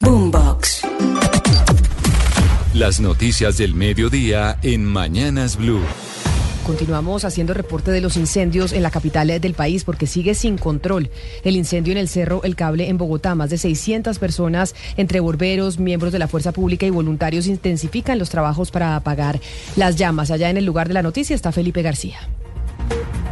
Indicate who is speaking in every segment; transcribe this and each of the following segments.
Speaker 1: Boombox.
Speaker 2: Las noticias del mediodía en Mañanas Blue.
Speaker 3: Continuamos haciendo reporte de los incendios en la capital del país porque sigue sin control el incendio en el Cerro El Cable en Bogotá. Más de 600 personas entre bomberos, miembros de la fuerza pública y voluntarios intensifican los trabajos para apagar las llamas. Allá en el lugar de la noticia está Felipe García.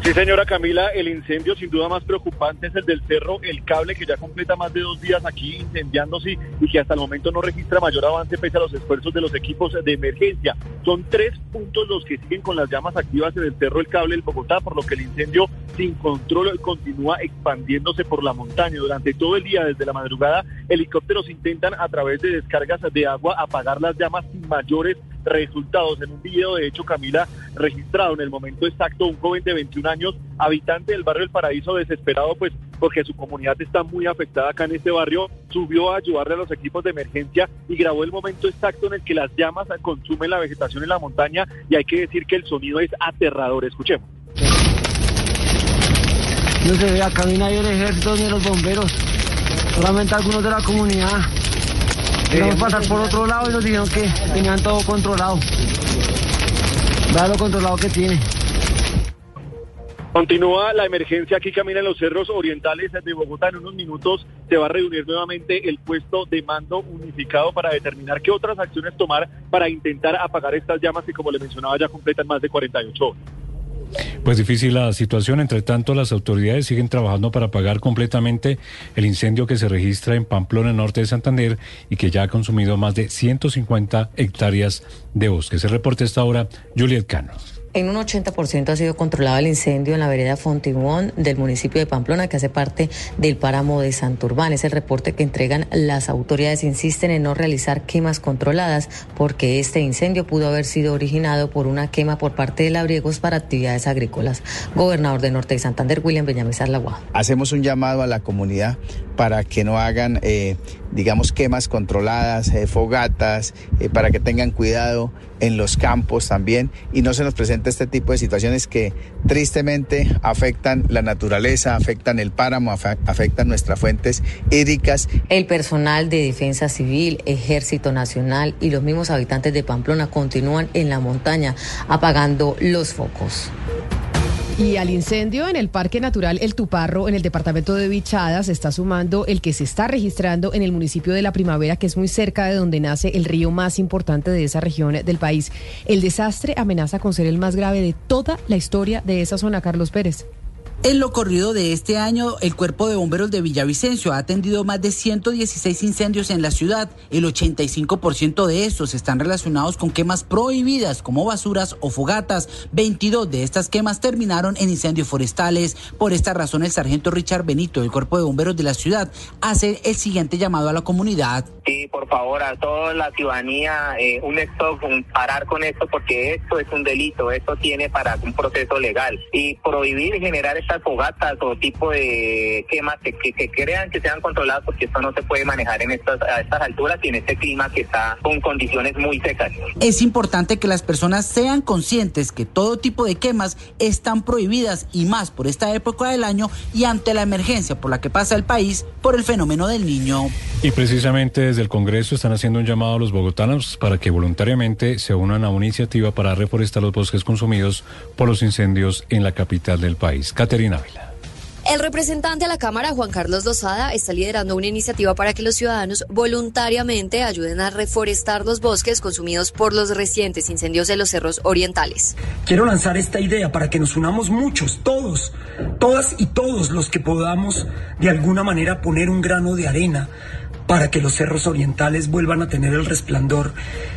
Speaker 4: Sí, señora Camila, el incendio sin duda más preocupante es el del cerro El Cable, que ya completa más de dos días aquí incendiándose y que hasta el momento no registra mayor avance pese a los esfuerzos de los equipos de emergencia. Son tres puntos los que siguen con las llamas activas en el cerro El Cable, el Bogotá, por lo que el incendio sin control continúa expandiéndose por la montaña. Durante todo el día, desde la madrugada, helicópteros intentan a través de descargas de agua apagar las llamas sin mayores resultados. En un video, de hecho, Camila, registrado en el momento exacto, un joven de 21 años, habitante del barrio El Paraíso, desesperado, pues porque su comunidad está muy afectada acá en este barrio, subió a ayudarle a los equipos de emergencia y grabó el momento exacto en el que las llamas consumen la vegetación en la montaña y hay que decir que el sonido es aterrador. Escuchemos.
Speaker 5: No se ve acá ni nadie del ejército ni los bomberos, solamente algunos de la comunidad. Queríamos pasar por otro lado y nos dijeron que tenían todo controlado. Vea lo controlado que tiene.
Speaker 4: Continúa la emergencia aquí camina en los cerros orientales de Bogotá. En unos minutos se va a reunir nuevamente el puesto de mando unificado para determinar qué otras acciones tomar para intentar apagar estas llamas que, como le mencionaba, ya completan más de 48 horas.
Speaker 6: Pues difícil la situación. Entre tanto, las autoridades siguen trabajando para apagar completamente el incendio que se registra en Pamplona, norte de Santander, y que ya ha consumido más de 150 hectáreas de bosque. Se reporte esta hora, Juliet Cano.
Speaker 7: En un 80% ha sido controlado el incendio en la vereda Fontibón del municipio de Pamplona, que hace parte del páramo de Santurbán. Es el reporte que entregan las autoridades. Insisten en no realizar quemas controladas porque este incendio pudo haber sido originado por una quema por parte de labriegos para actividades agrícolas. Gobernador de Norte de Santander, William Beñamizar Lagua.
Speaker 8: Hacemos un llamado a la comunidad para que no hagan, eh, digamos, quemas controladas, eh, fogatas, eh, para que tengan cuidado en los campos también y no se nos presente este tipo de situaciones que tristemente afectan la naturaleza, afectan el páramo, afectan nuestras fuentes hídricas.
Speaker 7: El personal de defensa civil, ejército nacional y los mismos habitantes de Pamplona continúan en la montaña apagando los focos.
Speaker 3: Y al incendio en el Parque Natural El Tuparro, en el departamento de Bichada, se está sumando el que se está registrando en el municipio de La Primavera, que es muy cerca de donde nace el río más importante de esa región del país. El desastre amenaza con ser el más grave de toda la historia de esa zona, Carlos Pérez.
Speaker 9: En lo corrido de este año, el Cuerpo de Bomberos de Villavicencio ha atendido más de 116 incendios en la ciudad. El 85% de estos están relacionados con quemas prohibidas como basuras o fogatas. 22 de estas quemas terminaron en incendios forestales. Por esta razón, el sargento Richard Benito del Cuerpo de Bomberos de la ciudad hace el siguiente llamado a la comunidad.
Speaker 10: Sí, por favor, a toda la ciudadanía, eh, un stop, parar con esto porque esto es un delito, esto tiene para un proceso legal. Y prohibir generar estas fogatas o tipo de quemas que, que, crean que sean controladas porque esto no se puede manejar en estas, a estas alturas y en este clima que está con condiciones muy secas.
Speaker 9: Es importante que las personas sean conscientes que todo tipo de quemas están prohibidas y más por esta época del año y ante la emergencia por la que pasa el país por el fenómeno del niño.
Speaker 6: Y precisamente desde el Congreso están haciendo un llamado a los bogotanos para que voluntariamente se unan a una iniciativa para reforestar los bosques consumidos por los incendios en la capital del país. Caterina Ávila.
Speaker 11: El representante a la Cámara, Juan Carlos Lozada, está liderando una iniciativa para que los ciudadanos voluntariamente ayuden a reforestar los bosques consumidos por los recientes incendios de los cerros orientales.
Speaker 12: Quiero lanzar esta idea para que nos unamos muchos, todos, todas y todos los que podamos de alguna manera poner un grano de arena para que los cerros orientales vuelvan a tener el resplandor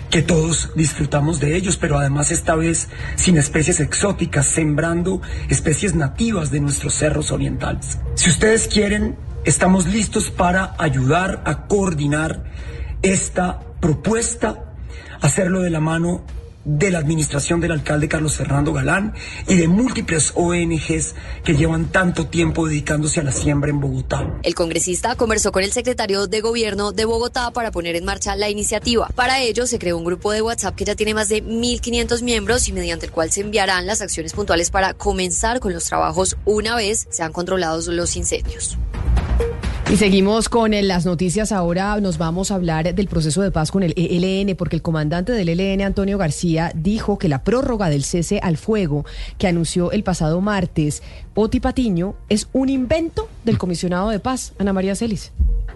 Speaker 12: que todos disfrutamos de ellos, pero además esta vez sin especies exóticas, sembrando especies nativas de nuestros cerros orientales. Si ustedes quieren estamos listos para ayudar a coordinar esta propuesta, hacerlo de la mano de la administración del alcalde Carlos Fernando Galán y de múltiples ONGs que llevan tanto tiempo dedicándose a la siembra en Bogotá.
Speaker 11: El congresista conversó con el secretario de Gobierno de Bogotá para poner en marcha la iniciativa. Para ello se creó un grupo de WhatsApp que ya tiene más de 1.500 miembros y mediante el cual se enviarán las acciones puntuales para comenzar con los trabajos una vez sean controlados los incendios.
Speaker 3: Y seguimos con eh, las noticias. Ahora nos vamos a hablar del proceso de paz con el ELN, porque el comandante del ELN, Antonio García, dijo que la prórroga del cese al fuego que anunció el pasado martes Oti Patiño es un invento del comisionado de paz, Ana María Celis.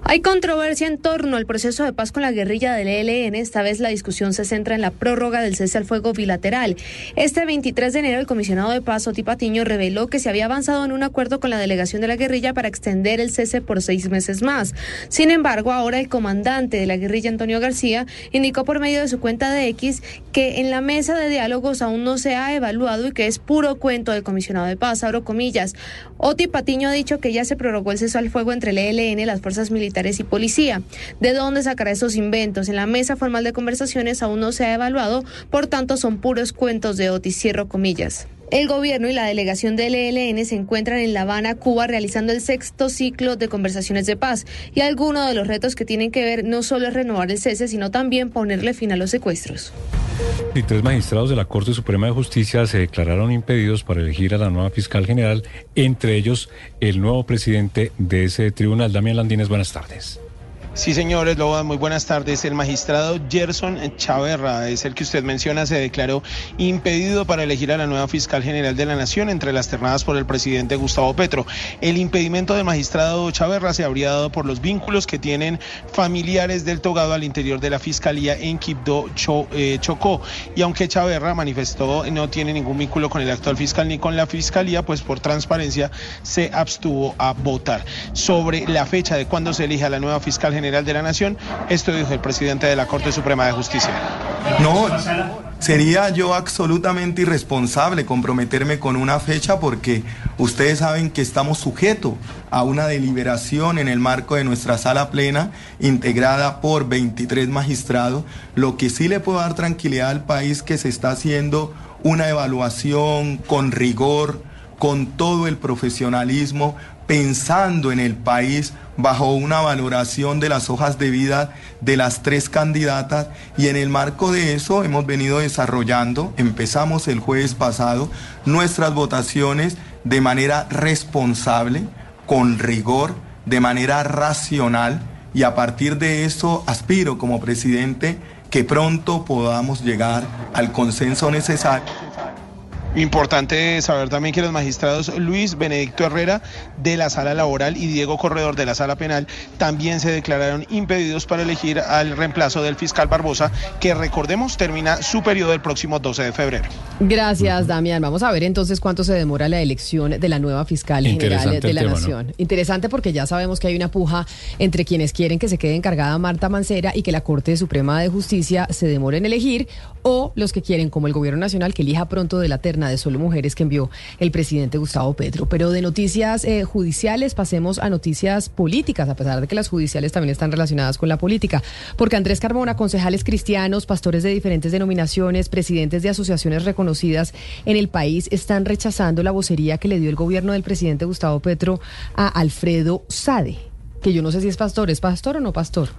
Speaker 1: Hay controversia en torno al proceso de paz con la guerrilla del ELN. Esta vez la discusión se centra en la prórroga del cese al fuego bilateral. Este 23 de enero, el comisionado de paz, Oti Patiño, reveló que se había avanzado en un acuerdo con la delegación de la guerrilla para extender el cese por seis meses más. Sin embargo, ahora el comandante de la guerrilla, Antonio García, indicó por medio de su cuenta de X que en la mesa de diálogos aún no se ha evaluado y que es puro cuento del comisionado de paz, abro comillas. Oti Patiño ha dicho que ya se prorrogó el cese al fuego entre el ELN, las fuerzas militares y policía. ¿De dónde sacará esos inventos? En la mesa formal de conversaciones aún no se ha evaluado, por tanto son puros cuentos de Otis, cierro comillas. El gobierno y la delegación del ELN se encuentran en La Habana, Cuba, realizando el sexto ciclo de conversaciones de paz. Y algunos de los retos que tienen que ver no solo es renovar el cese, sino también ponerle fin a los secuestros.
Speaker 6: Y tres magistrados de la Corte Suprema de Justicia se declararon impedidos para elegir a la nueva fiscal general, entre ellos el nuevo presidente de ese tribunal, Damián Landines. Buenas tardes.
Speaker 13: Sí, señores, Loba, muy buenas tardes. El magistrado Gerson Chaverra es el que usted menciona, se declaró impedido para elegir a la nueva fiscal general de la Nación entre las ternadas por el presidente Gustavo Petro. El impedimento del magistrado Chaverra se habría dado por los vínculos que tienen familiares del togado al interior de la fiscalía en Quibdó, eh, Chocó. Y aunque Chaverra manifestó no tiene ningún vínculo con el actual fiscal ni con la fiscalía, pues por transparencia se abstuvo a votar. Sobre la fecha de cuándo se elige a la nueva fiscal general General de la Nación. Esto dijo el presidente de la Corte Suprema de Justicia.
Speaker 14: No, sería yo absolutamente irresponsable comprometerme con una fecha porque ustedes saben que estamos sujetos a una deliberación en el marco de nuestra sala plena integrada por 23 magistrados. Lo que sí le puedo dar tranquilidad al país que se está haciendo una evaluación con rigor, con todo el profesionalismo, pensando en el país bajo una valoración de las hojas de vida de las tres candidatas. Y en el marco de eso hemos venido desarrollando, empezamos el jueves pasado, nuestras votaciones de manera responsable, con rigor, de manera racional. Y a partir de eso aspiro como presidente que pronto podamos llegar al consenso necesario
Speaker 13: Importante saber también que los magistrados Luis Benedicto Herrera de la sala laboral y Diego Corredor de la sala penal también se declararon impedidos para elegir al reemplazo del fiscal Barbosa, que recordemos termina su periodo el próximo 12 de febrero.
Speaker 3: Gracias, Damián. Vamos a ver entonces cuánto se demora la elección de la nueva fiscal general de la Nación. Interesante porque ya sabemos que hay una puja entre quienes quieren que se quede encargada Marta Mancera y que la Corte Suprema de Justicia se demore en elegir, o los que quieren, como el Gobierno Nacional, que elija pronto de la terna de solo mujeres que envió el presidente Gustavo Petro. Pero de noticias eh, judiciales pasemos a noticias políticas, a pesar de que las judiciales también están relacionadas con la política. Porque Andrés Carmona, concejales cristianos, pastores de diferentes denominaciones, presidentes de asociaciones reconocidas en el país, están rechazando la vocería que le dio el gobierno del presidente Gustavo Petro a Alfredo Sade, que yo no sé si es pastor, ¿es pastor o no pastor?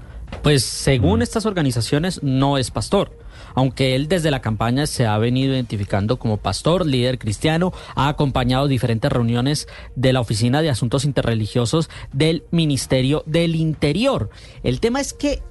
Speaker 15: Pues según estas organizaciones no es pastor aunque él desde la campaña se ha venido identificando como pastor, líder cristiano, ha acompañado diferentes reuniones de la Oficina de Asuntos Interreligiosos del Ministerio del Interior. El tema es que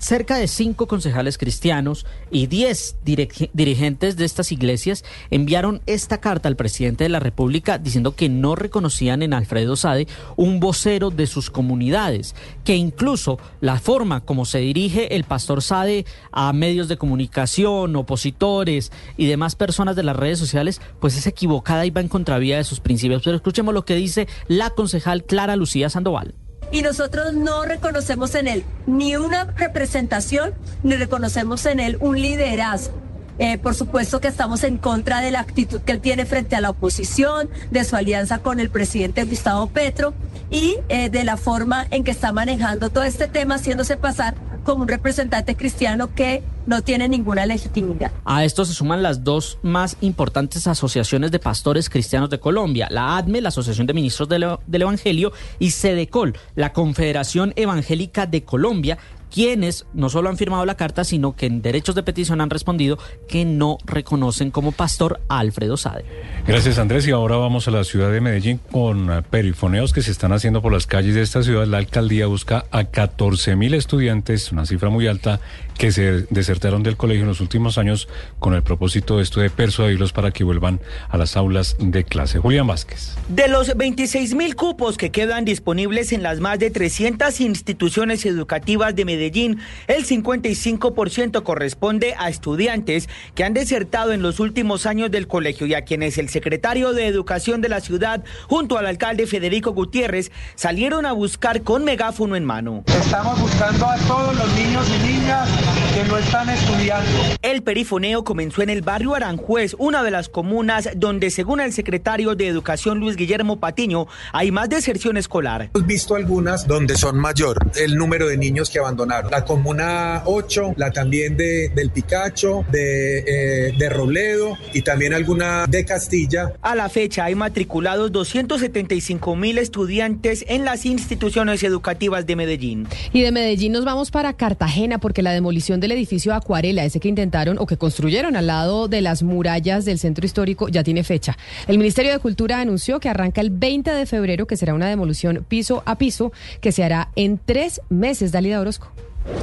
Speaker 15: cerca de cinco concejales cristianos y diez dirigentes de estas iglesias enviaron esta carta al presidente de la República diciendo que no reconocían en Alfredo Sade un vocero de sus comunidades, que incluso la forma como se dirige el pastor Sade a medios de comunicación, opositores y demás personas de las redes sociales, pues es equivocada y va en contravía de sus principios. Pero escuchemos lo que dice la concejal Clara Lucía Sandoval
Speaker 16: y nosotros no reconocemos en él ni una representación, ni reconocemos en él un liderazgo. Eh, por supuesto que estamos en contra de la actitud que él tiene frente a la oposición, de su alianza con el presidente Gustavo Petro y eh, de la forma en que está manejando todo este tema, haciéndose pasar como un representante cristiano que no tiene ninguna legitimidad.
Speaker 15: A esto se suman las dos más importantes asociaciones de pastores cristianos de Colombia, la ADME, la Asociación de Ministros del, del Evangelio, y SEDECOL, la Confederación Evangélica de Colombia, quienes no solo han firmado la carta, sino que en derechos de petición han respondido que no reconocen como pastor a Alfredo Sade.
Speaker 6: Gracias Andrés y ahora vamos a la ciudad de Medellín con eh, perifoneos que se están haciendo por las calles de esta ciudad. La alcaldía busca a 14 mil estudiantes, una cifra muy alta, que se desertaron del colegio en los últimos años con el propósito de esto de persuadirlos para que vuelvan a las aulas de clase. Julián Vázquez.
Speaker 17: De los 26 mil cupos que quedan disponibles en las más de 300 instituciones educativas de Medellín, el 55% corresponde a estudiantes que han desertado en los últimos años del colegio y a quienes el secretario de Educación de la ciudad, junto al alcalde Federico Gutiérrez, salieron a buscar con megáfono en mano.
Speaker 18: Estamos buscando a todos los niños y niñas que no están estudiando.
Speaker 17: El perifoneo comenzó en el barrio Aranjuez, una de las comunas donde, según el secretario de Educación Luis Guillermo Patiño, hay más deserción escolar.
Speaker 18: Hemos visto algunas donde son mayor el número de niños que abandonaron. La comuna 8, la también de, del Picacho, de, eh, de Robledo y también alguna de Castilla.
Speaker 17: A la fecha hay matriculados 275 mil estudiantes en las instituciones educativas de Medellín.
Speaker 3: Y de Medellín nos vamos para Cartagena porque la demolición del edificio Acuarela, ese que intentaron o que construyeron al lado de las murallas del centro histórico, ya tiene fecha. El Ministerio de Cultura anunció que arranca el 20 de febrero, que será una demolición piso a piso, que se hará en tres meses. Dalida Orozco.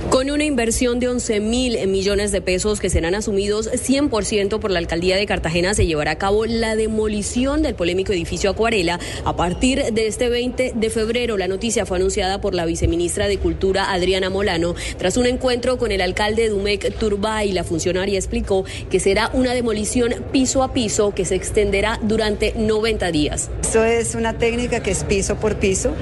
Speaker 19: Con una inversión de 11 mil millones de pesos que serán asumidos 100% por la alcaldía de Cartagena, se llevará a cabo la demolición del polémico edificio Acuarela a partir de este 20 de febrero. La noticia fue anunciada por la viceministra de Cultura, Adriana Molano, tras un encuentro con el alcalde Dumec Turbay. La funcionaria explicó que será una demolición piso a piso que se extenderá durante 90 días.
Speaker 20: Esto es una técnica que es piso por piso.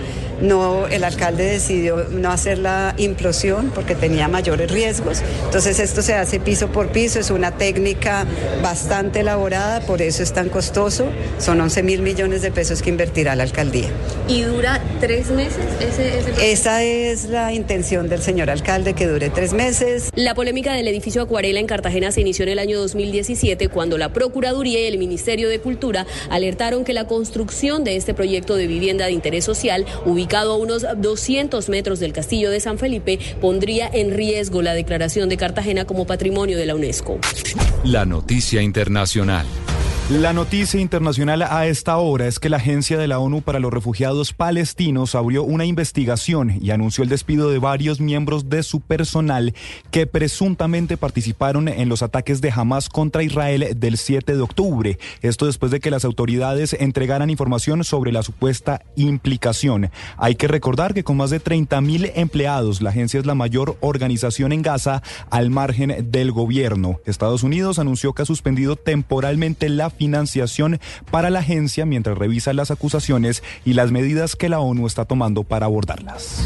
Speaker 20: No, el alcalde decidió no hacer la implosión porque tenía mayores riesgos. Entonces esto se hace piso por piso, es una técnica bastante elaborada, por eso es tan costoso. Son 11 mil millones de pesos que invertirá la alcaldía.
Speaker 19: ¿Y dura tres meses? Ese, ese...
Speaker 20: Esa es la intención del señor alcalde, que dure tres meses.
Speaker 19: La polémica del edificio Acuarela en Cartagena se inició en el año 2017 cuando la Procuraduría y el Ministerio de Cultura alertaron que la construcción de este proyecto de vivienda de interés social, ubicado a unos 200 metros del castillo de San Felipe, pondría en riesgo la declaración de Cartagena como patrimonio de la UNESCO.
Speaker 2: La noticia internacional.
Speaker 21: La noticia internacional a esta hora es que la Agencia de la ONU para los Refugiados Palestinos abrió una investigación y anunció el despido de varios miembros de su personal que presuntamente participaron en los ataques de Hamas contra Israel del 7 de octubre. Esto después de que las autoridades entregaran información sobre la supuesta implicación. Hay que recordar que con más de 30 mil empleados, la agencia es la mayor organización en Gaza al margen del gobierno. Estados Unidos anunció que ha suspendido temporalmente la financiación para la agencia mientras revisa las acusaciones y las medidas que la ONU está tomando para abordarlas.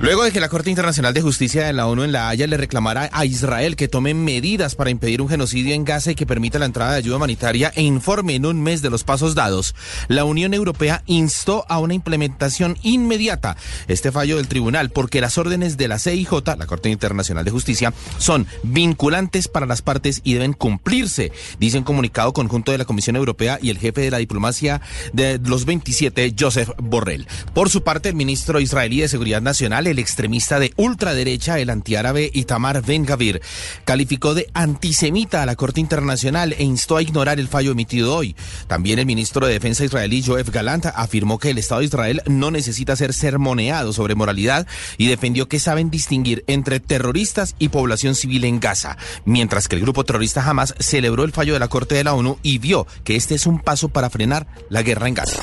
Speaker 22: Luego de que la Corte Internacional de Justicia de la ONU en La Haya le reclamara a Israel que tome medidas para impedir un genocidio en Gaza y que permita la entrada de ayuda humanitaria e informe en un mes de los pasos dados, la Unión Europea instó a una implementación inmediata este fallo del tribunal porque las órdenes de la CIJ, la Corte Internacional de Justicia, son vinculantes para las partes y deben cumplirse, dice un comunicado conjunto de la Comisión Europea y el jefe de la diplomacia de los 27, Joseph Borrell. Por su parte, el ministro israelí de Seguridad Nacional, el extremista de ultraderecha, el antiárabe Itamar Ben Gavir, calificó de antisemita a la Corte Internacional e instó a ignorar el fallo emitido hoy. También el ministro de Defensa israelí, Joef Galant, afirmó que el Estado de Israel no necesita ser sermoneado sobre moralidad y defendió que saben distinguir entre terroristas y población civil en Gaza, mientras que el grupo terrorista Hamas celebró el fallo de la Corte de la ONU y vio que este es un paso para frenar la guerra en Gaza.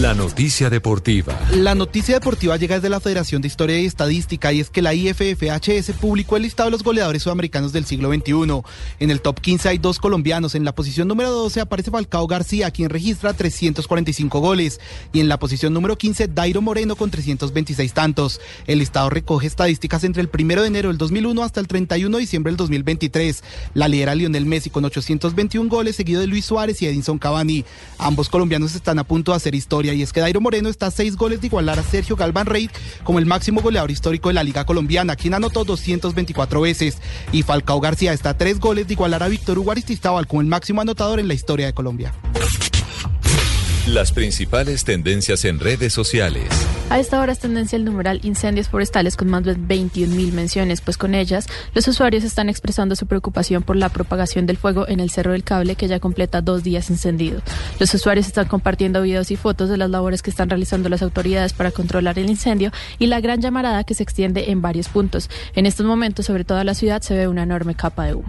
Speaker 2: La noticia deportiva.
Speaker 23: La noticia deportiva llega desde la Federación de Historia y Estadística y es que la IFFHS publicó el listado de los goleadores sudamericanos del siglo XXI. En el top 15 hay dos colombianos. En la posición número 12 aparece Falcao García, quien registra 345 goles. Y en la posición número 15, Dairo Moreno con 326 tantos. El listado recoge estadísticas entre el 1 de enero del 2001 hasta el 31 de diciembre del 2023. La lidera Lionel Messi con 821 goles, seguido de Luis Suárez y Edinson Cavani. Ambos colombianos están a punto de hacer historia y es que Dairo Moreno está a seis goles de igualar a Sergio Galván Rey como el máximo goleador histórico de la Liga Colombiana, quien anotó 224 veces. Y Falcao García está a tres goles de igualar a Víctor Hugo como el máximo anotador en la historia de Colombia.
Speaker 2: Las principales tendencias en redes sociales.
Speaker 24: A esta hora es tendencia el numeral incendios forestales con más de 21 mil menciones, pues con ellas los usuarios están expresando su preocupación por la propagación del fuego en el Cerro del Cable que ya completa dos días encendido. Los usuarios están compartiendo videos y fotos de las labores que están realizando las autoridades para controlar el incendio y la gran llamarada que se extiende en varios puntos. En estos momentos, sobre toda la ciudad, se ve una enorme capa de humo.